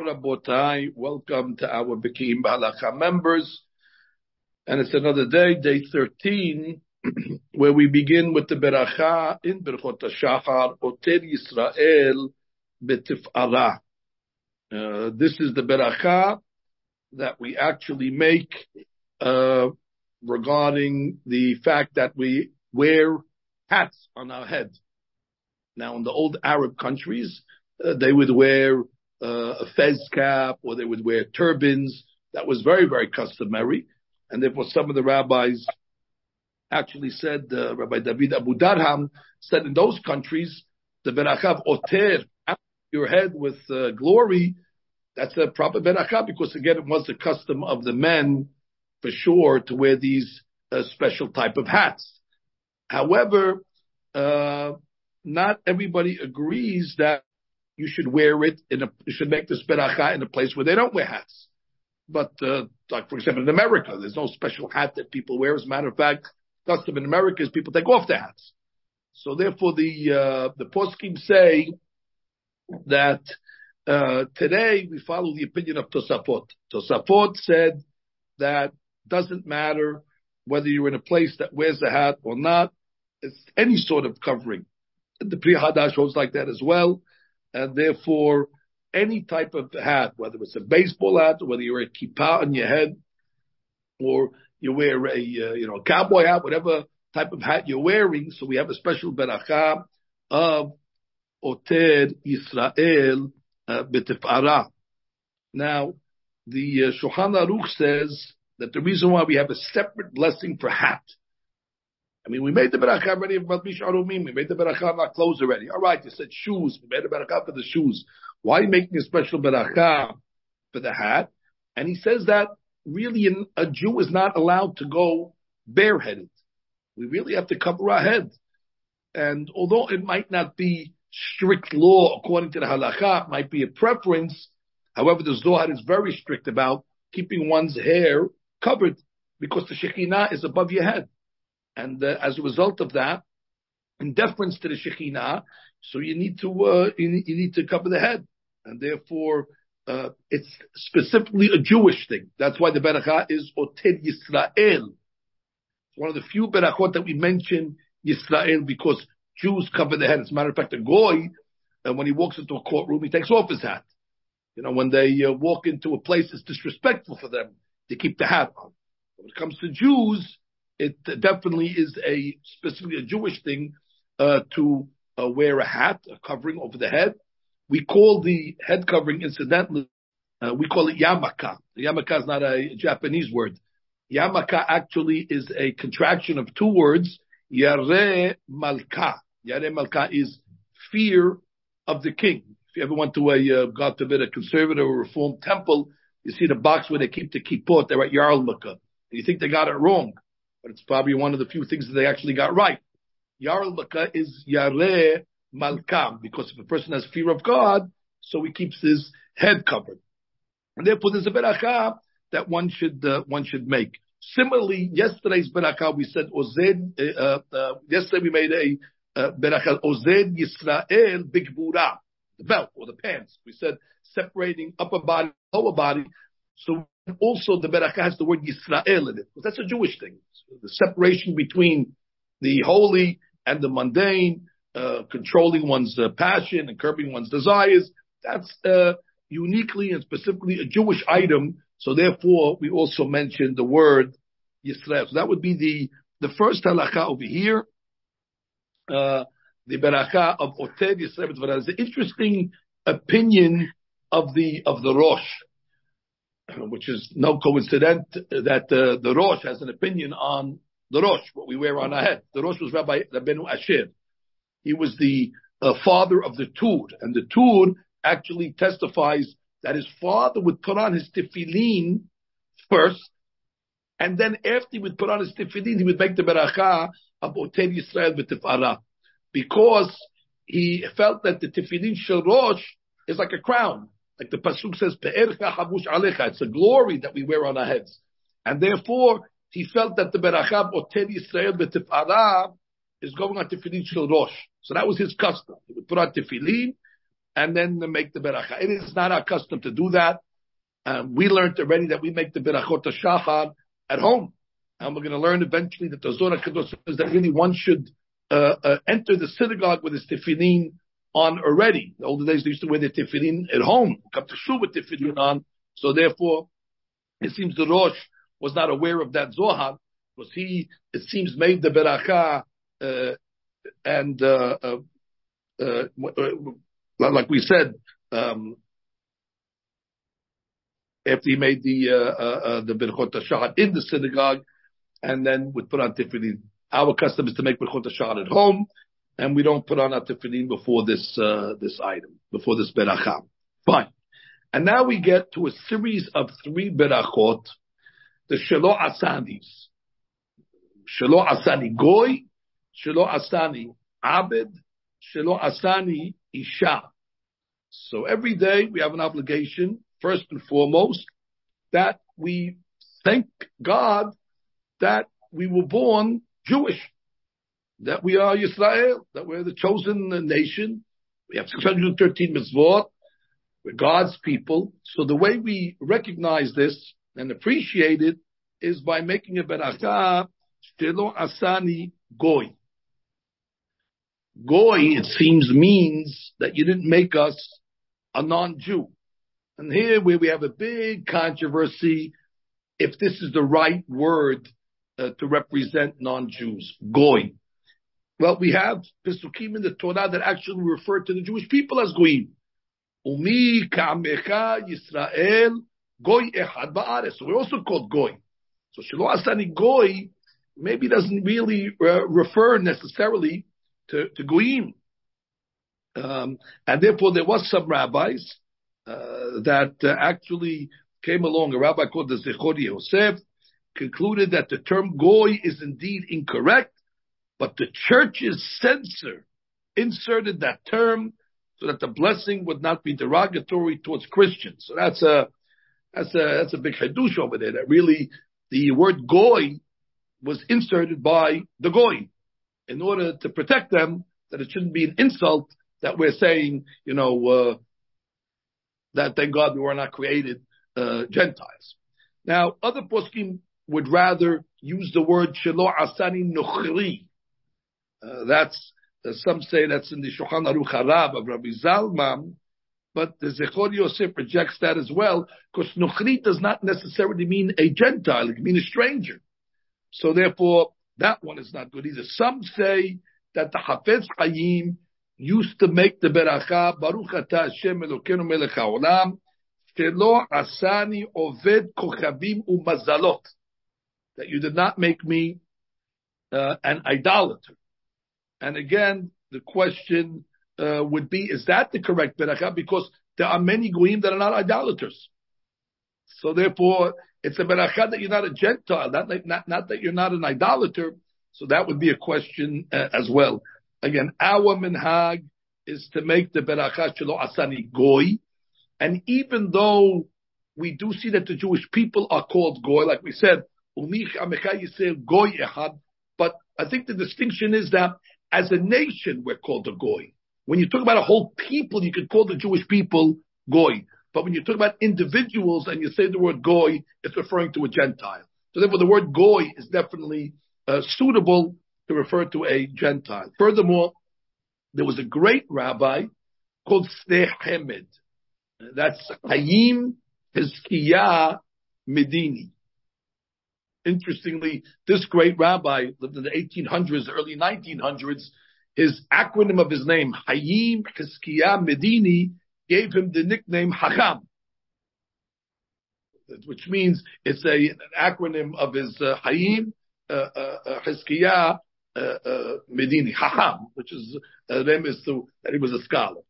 Rabotai, welcome to our Bekiim Bahalacha members. And it's another day, day 13, where we begin with the Beracha in Berchot HaShachar, Oter Yisrael Betif'ara. Uh, this is the Beracha that we actually make uh, regarding the fact that we wear hats on our head. Now, in the old Arab countries, uh, they would wear a fez cap or they would wear turbans. That was very, very customary. And therefore some of the rabbis actually said, uh, Rabbi David Abu Darham said in those countries, the berachav oter, your head with uh, glory, that's a proper berachav because again, it was the custom of the men for sure to wear these uh, special type of hats. However, uh, not everybody agrees that you should wear it in a, you should make this beracha in a place where they don't wear hats. But, uh, like for example in America, there's no special hat that people wear. As a matter of fact, custom in America is people take off their hats. So therefore the, uh, the poskim say that, uh, today we follow the opinion of Tosafot. Tosafot said that doesn't matter whether you're in a place that wears a hat or not. It's any sort of covering. The Pri Hadash holds like that as well and therefore any type of hat, whether it's a baseball hat, whether you wear a kippah on your head, or you wear a uh, you know cowboy hat, whatever type of hat you're wearing. So we have a special beracha of Oter Yisrael uh. Now, the uh, Shulchan Aruch says that the reason why we have a separate blessing for hat I mean, we made the beracha already. We made the beracha on our clothes already. All right, you said shoes. We made the beracha for the shoes. Why are you making a special beracha for the hat? And he says that really a Jew is not allowed to go bareheaded. We really have to cover our head. And although it might not be strict law according to the halacha, it might be a preference. However, the Zohar is very strict about keeping one's hair covered because the Shekhinah is above your head. And uh, as a result of that, in deference to the Shekhinah, so you need to uh, you, you, need, to cover the head, and therefore uh, it's specifically a Jewish thing. That's why the beracha is Oter Yisrael. It's one of the few berachot that we mention Yisrael because Jews cover their head. As a matter of fact, a goy, uh, when he walks into a courtroom, he takes off his hat. You know, when they uh, walk into a place, it's disrespectful for them to keep the hat on. When it comes to Jews, it definitely is a specifically a Jewish thing uh, to uh, wear a hat, a covering over the head. We call the head covering, incidentally, uh, we call it yamaka. Yamaka is not a Japanese word. Yamaka actually is a contraction of two words, yare malka. Yare malka is fear of the king. If you ever went to a, uh, God forbid, a conservative or reformed temple, you see the box where they keep the kippot, they're at Yarmulke. You think they got it wrong but it's probably one of the few things that they actually got right. Yarl Baka is Yare Malkam, because if a person has fear of God, so he keeps his head covered. And therefore there's a beracha that one should, uh, one should make. Similarly, yesterday's beracha we said Ozer, uh, uh, yesterday we made a uh, beracha Ozer Yisrael Bigbura, the belt or the pants. We said separating upper body, lower body. So also the beracha has the word Yisrael in it, because that's a Jewish thing. The separation between the holy and the mundane, uh, controlling one's uh, passion and curbing one's desires, that's uh, uniquely and specifically a Jewish item. So therefore, we also mentioned the word Yisrael. So that would be the the first halacha over here. Uh, the beracha of Oter Yisrael. It's an interesting opinion of the of the Rosh which is no coincidence that uh, the Rosh has an opinion on the Rosh, what we wear on our head. The Rosh was Rabbi Rabbeinu Asher. He was the uh, father of the Tur, and the Tur actually testifies that his father would put on his tefillin first, and then after he would put on his tefillin, he would make the beracha of Oter Yisrael b'tifara, because he felt that the tefillin shel Rosh is like a crown. Like the pasuk says, "Pe'ercha alecha." It's a glory that we wear on our heads, and therefore he felt that the berachah oter Yisrael betifara is going on tefillin shel rosh. So that was his custom. He would put on tefillin, and then make the Berachah. It is not our custom to do that. Um, we learned already that we make the berachot shachar at home, and we're going to learn eventually that the Zohar says that really one should uh, uh, enter the synagogue with his tefillin on already. The older days they used to wear their tefillin at home, come to shul with tefillin on. So therefore, it seems the Rosh was not aware of that Zohar, because he, it seems, made the beracha, uh, and, uh, uh, uh, like we said, um, after he made the, uh, uh, the Berchot HaShahar in the synagogue, and then would put on tefillin. Our custom is to make Berchot HaShahar at home, and we don't put on our tefillin before this, uh, this item, before this beracha. Fine. And now we get to a series of three berachot, the Shelo Asanis. Shelo Asani Goy, Shelo Asani Abed, Shelo Asani Isha. So every day we have an obligation, first and foremost, that we thank God that we were born Jewish, that we are Israel, that we're the chosen nation. We have 613 mitzvot. We're God's people. So the way we recognize this and appreciate it is by making a beracha Shelo Asani Goy. Goy, it seems, means that you didn't make us a non-Jew. And here where we have a big controversy if this is the right word uh, to represent non-Jews. Goy. Well, we have Pesukim in the Torah that actually refer to the Jewish people as Goyim. Umi ka'amecha Yisrael Goy echad ba'aretz. So we're also called Goy. So Shelo Asani Goy maybe doesn't really uh, refer necessarily to, to Goyim. Um, and therefore there was some rabbis uh, that uh, actually came along. A rabbi called the Zechor Yosef concluded that the term Goy is indeed incorrect, but the church's censor inserted that term so that the blessing would not be derogatory towards Christians. So that's a that's a that's a big hadush over there. That really the word Goy was inserted by the goy in order to protect them that it shouldn't be an insult that we're saying, you know, uh, that thank God we were not created uh, Gentiles. Now, other poskim would rather use the word shelo asani nochri. Uh, that's uh, some say that's in the Shulchan Aruch Harav of Rabbi Zalman, but the Zechor Yosef rejects that as well because nochri does not necessarily mean a Gentile; it can mean a stranger. So therefore, that one is not good either. Some say that the Hafez Chaim used to make the beracha Baruch Ata Hashem Elokeinu Melech Haolam Shelo Asani Oved Kochavim Umazalot that you did not make me uh, an idolater. And again, the question uh, would be: Is that the correct beracha? Because there are many goyim that are not idolaters. So therefore, it's a beracha that you're not a Gentile, not, not, not that you're not an idolater. So that would be a question uh, as well. Again, our minhag is to make the beracha shelo asani goy. And even though we do see that the Jewish people are called goy, like we said, umich amecha yisrael goy ehad, but I think the distinction is that as a nation, we're called a goy. When you talk about a whole people, you could call the Jewish people goy. But when you talk about individuals and you say the word goy, it's referring to a Gentile. So therefore, the word goy is definitely uh, suitable to refer to a Gentile. Furthermore, there was a great rabbi called Sdeh Hemed. That's Hayim Hizkiah Medini. Interestingly, this great rabbi lived in the 1800s, early 1900s. His acronym of his name, Hayim Hizkiah Medini, gave him the nickname Hacham, which means it's a, an acronym of his uh, Hayim, uh, uh, Hizkiah, uh, uh, Medini, Hacham, which is uh, them is to, that he was a scholar.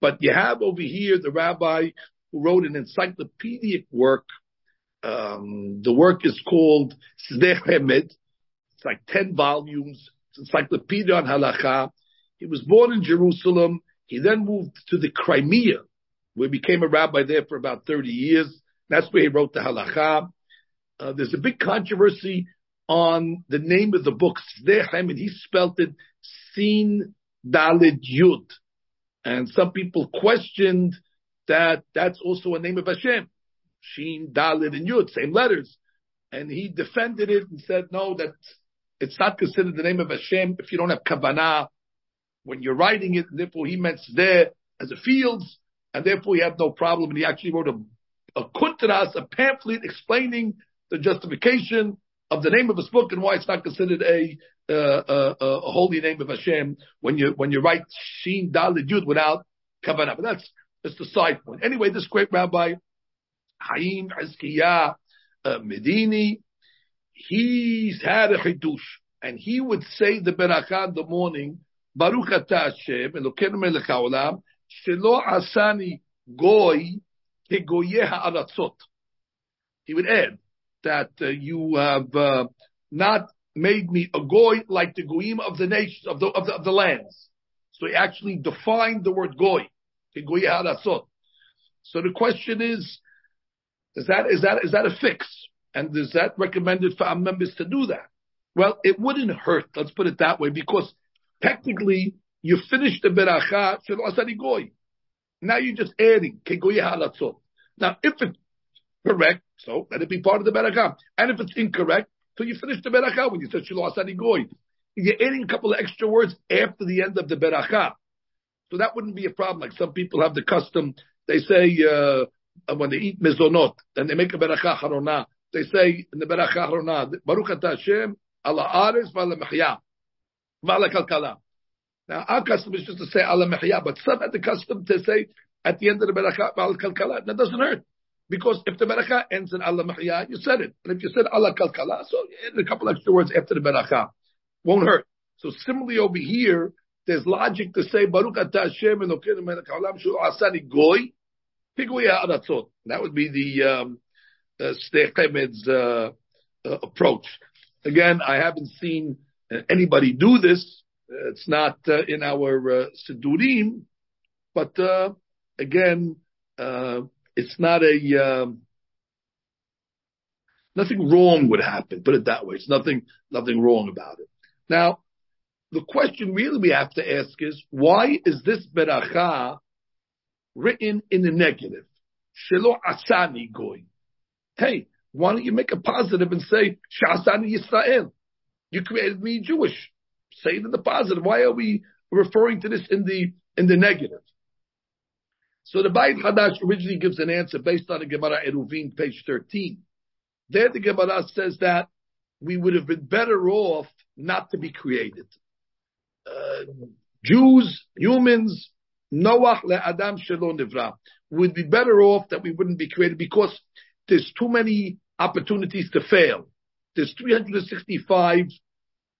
But you have over here the rabbi who wrote an encyclopedic work. Um, the work is called Sdeh Hemed. It's like 10 volumes. It's encyclopedia on halacha. He was born in Jerusalem he then moved to the Crimea, where he became a rabbi there for about 30 years. That's where he wrote the halacha. Uh, there's a big controversy on the name of the book, Sdehem, and he spelled it Sin Dalid Yud. And some people questioned that that's also a name of Hashem. Shin, Dalit, and Yud, same letters. And he defended it and said, no, that it's not considered the name of Hashem if you don't have Kavanah when you're writing it. And therefore he meant there as a fields, and therefore he had no problem. And he actually wrote a, a kuntras, a pamphlet explaining the justification of the name of his book and why it's not considered a, uh, a, a holy name of Hashem when you when you write Shin Dalid Yud without kavanah. But that's just a side point. Anyway, this great rabbi Haim Hizkiah uh, Medini, he's had a chidush, and he would say the beracha in the morning. Baruch atah Hashem, Elokeinu melech haolam, shelo asani goy kegoyeh ha'aratzot. He would add that uh, you have uh, not made me a goy like the goyim of the nations of the of the, of the lands. So he actually defined the word goy. So the question is, is that is that is that a fix? And is that recommended for our members to do that? Well, it wouldn't hurt. Let's put it that way, because technically you finished the beracha asani goy. Now you're just adding Now, if it's correct, so let it be part of the beracha. And if it's incorrect, so you finish the beracha when you said shelo asani goy. You're adding a couple of extra words after the end of the beracha. So that wouldn't be a problem. Like some people have the custom, they say, uh, when they eat mizonot, and they make a beracha harona, they say in the beracha harona, Baruch atah Hashem, ala ares v'ala mechya, v'ala kalkala. Now our custom is just to say ala mechya, but some had the custom to say at the end of the beracha, v'ala kalkala. That doesn't hurt. Because if the beracha ends in Allah Mahya, you said it. And if you said Allah Kalkala, so a couple extra words after the beracha. Won't hurt. So similarly over here, there's logic to say Baruch Atah Hashem Elokeinu Melech Haolam Asani Goy Piguya Aratzot. That would be the um, uh, uh, uh, approach. Again, I haven't seen uh, anybody do this. It's not in our uh, but uh, again, it's not a um, nothing wrong would happen. Put it that way. It's nothing nothing wrong about it. Now, the question really we have to ask is why is this beracha written in the negative? Shelo asani goy. Hey, why don't you make a positive and say shasani Yisrael? You created me Jewish. Say it in the positive. Why are we referring to this in the in the negative? So the Bayit Hadash originally gives an answer based on the Gemara Eruvin, page 13. There the Gemara says that we would have been better off not to be created. Uh, Jews, humans, Noach Adam Shalom Nivra would be better off that we wouldn't be created because there's too many opportunities to fail. There's 365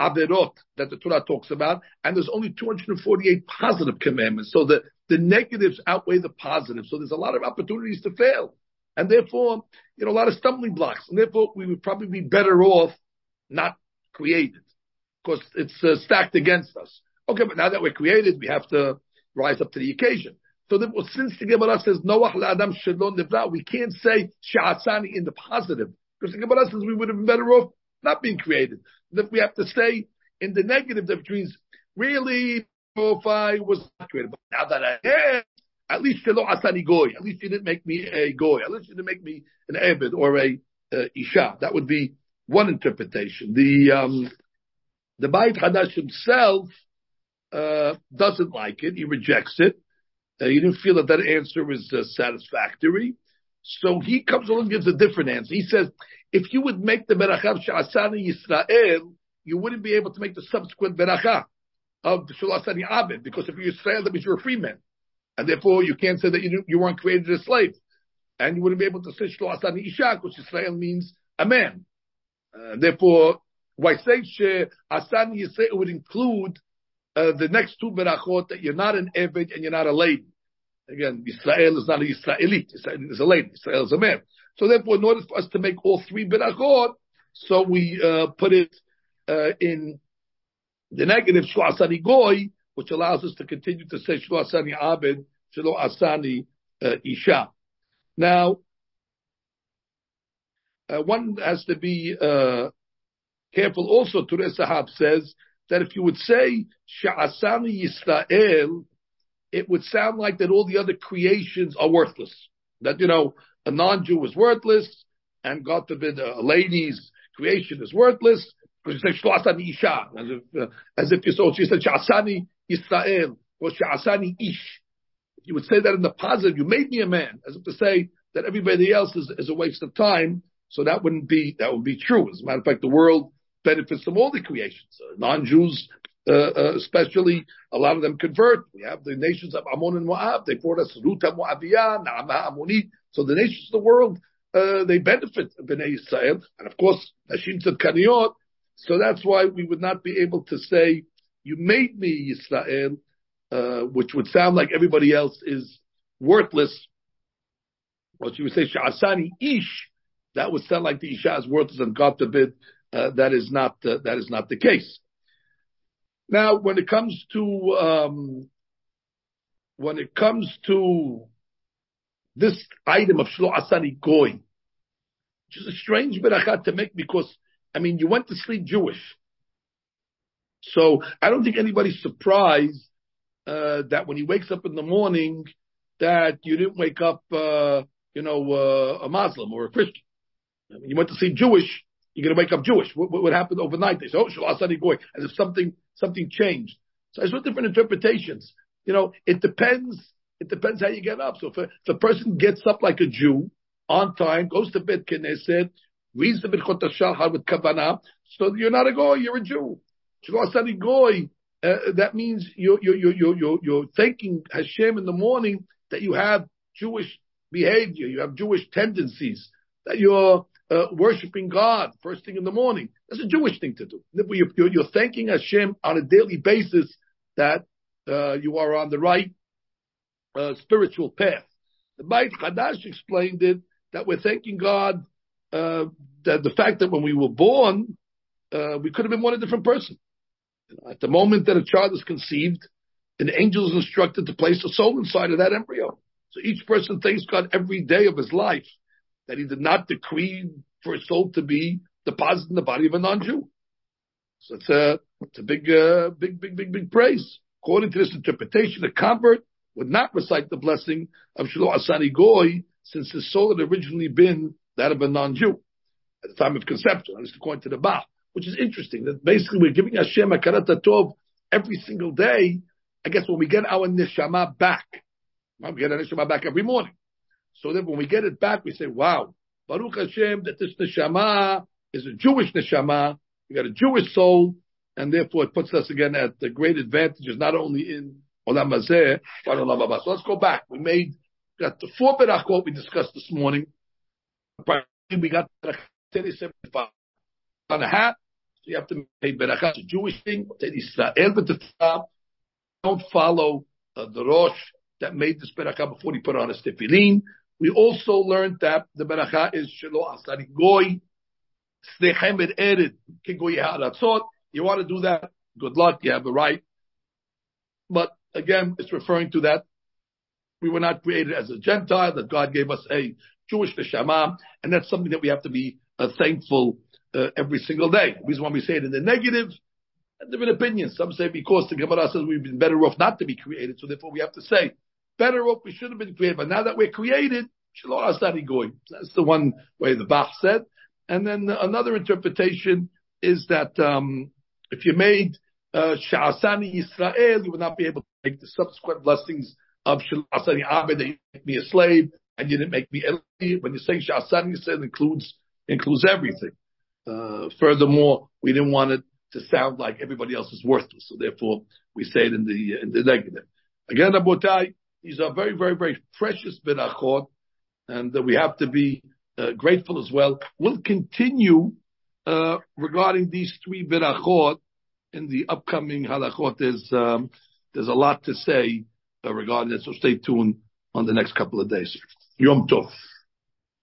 averot that the Torah talks about, and there's only 248 positive commandments. So the, the negatives outweigh the positives. So there's a lot of opportunities to fail. And therefore, you know, a lot of stumbling blocks. And therefore, we would probably be better off not created because it's uh, stacked against us. Okay, but now that we're created, we have to rise up to the occasion. So therefore, since the Gemara says Noach la'adam shalom nivra, we can't say sha'asani in the positive because the Gemara says we would have been better off not being created. If we have to say in the negative, that means really, if I was not created, but now that I am, at least shelo asani goy. At least you didn't make me a goy. At least you didn't make me an abed or a uh, isha. That would be one interpretation. The um, the Beit Hadash himself doesn't like it. He rejects it. Uh, he didn't feel that that answer was uh, satisfactory. So he comes along and gives a different answer. He says, if you would make the beracha sha'asani Yisrael, you wouldn't be able to make the subsequent beracha of the shalasani abed, because if you're Israel, that means you're a free man. And therefore you can't say that you, you weren't created a slave. And you wouldn't be able to say shalasani isha, because Israel means a man. Uh, therefore, why say asani Yisrael would include uh, the next two berachot that you're not an Eved and you're not a lady. Again, Israel is not an Israelite. Israel is a lady. Israel is a man. So therefore, in order for us to make all three berachot, so we uh, put it uh, in the negative shlo asani goy, which allows us to continue to say shlo asani abed, shlo asani uh, isha. Now, uh, one has to be careful also. Turei Zahav says that if you would say Sha'asani Yisrael it would sound like that all the other creations are worthless. That, you know, a non-Jew is worthless, and God forbid a lady's creation is worthless, because you say, Shloasani Isha, as if, uh, as if you saw, she said, Sha'asani Yisrael, or Sha'asani Ish. You would say that in the positive, you made me a man, as if to say that everybody else is, is a waste of time, so that wouldn't be, that would be true. As a matter of fact, the world benefits from all the creations. Uh, non-Jews, uh, especially, a lot of them convert. We have the nations of Ammon and Moab. They brought us Ruta Moabiyah, Naamah Ammonit. So the nations of the world, uh, they benefit Bnei Israel. And of course, Nashim Tzadkaniot. So that's why we would not be able to say, you made me Israel, uh, which would sound like everybody else is worthless. What you would say, Sha'asani Ish, that would sound like the Isha is worthless, and God forbid, uh, that is not uh, that is not the case. Now, when it comes to um, when it comes to this item of Shlo Asani Goy, which is a strange berachat to make because, I mean, you went to sleep Jewish. So I don't think anybody's surprised uh, that when he wakes up in the morning, that you didn't wake up, uh, you know, uh, a Muslim or a Christian. I mean, you went to see Jewish, you're going to wake up Jewish. What, what, happened overnight? They say, oh, Shlo Asani Goy, as if something something changed. So there's different interpretations. You know, it depends it depends how you get up. So if a, if a person gets up like a Jew on time, goes to Beit Knesset, reads the Birchot HaShachar with Kavanah, so you're not a goy, you're a Jew. Goy, uh, that means you're, you're, you're, you're, you're thanking Hashem in the morning that you have Jewish behavior, you have Jewish tendencies, that you're uh, worshiping God first thing in the morning. That's a Jewish thing to do. You're, you're, thanking Hashem on a daily basis that uh, you are on the right uh, spiritual path. The Beit Chadash explained it that we're thanking God uh, that the fact that when we were born, uh, we could have been one a different person. At the moment that a child is conceived, an angel is instructed to place a soul inside of that embryo. So each person thanks God every day of his life that he did not decree for a soul to be deposited in the body of a non-Jew. So it's a, it's a big, uh, big, big, big, big praise. According to this interpretation, a convert would not recite the blessing of Shelo Asani Goy since his soul had originally been that of a non-Jew at the time of conception, at least according to the Bach, which is interesting. That basically we're giving Hashem a Tov every single day. I guess when we get our neshama back, we get our neshama back every morning. So that when we get it back, we say, wow, Baruch Hashem, that this neshama is a Jewish neshama. We got a Jewish soul, and therefore it puts us again at the great advantages, not only in Olam Hazeh, but Olam Haba. So let's go back. We made, got the four berachot we discussed this morning. We got on a hat. So you have to make berachah. It's a Jewish thing. Don't follow uh, the Rosh that made this berachah before he put on a tefillin. We also learned that the beracha is shelo asari goy, snechem et ered, kigoy ha'aratzot. You want to do that? Good luck. You have the right. But again, it's referring to that we were not created as a Gentile, that God gave us a Jewish neshama, and that's something that we have to be uh, thankful uh, every single day. The reason why we say it in the negative, different opinions. Some say because the Gemara says we've been better off not to be created, so therefore we have to say better off we should have been created, but now that we're created, that's the one way the Bach said. And then another interpretation is that um, if you made uh, Sha'asani Yisrael, you would not be able to make the subsequent blessings of Sha'asani Abed, that you make me a slave, and you didn't make me Eli. When you say Sha'asani Yisrael, includes, includes everything. Uh, furthermore, we didn't want it to sound like everybody else is worthless, so therefore we say it in the, in the negative. Again, Abotai, these are very, very, very precious berachot, and we have to be uh, grateful as well. We'll continue uh, regarding these three berachot in the upcoming halachot. There's um, there's a lot to say uh, regarding it, so stay tuned on the next couple of days. Yom Tov.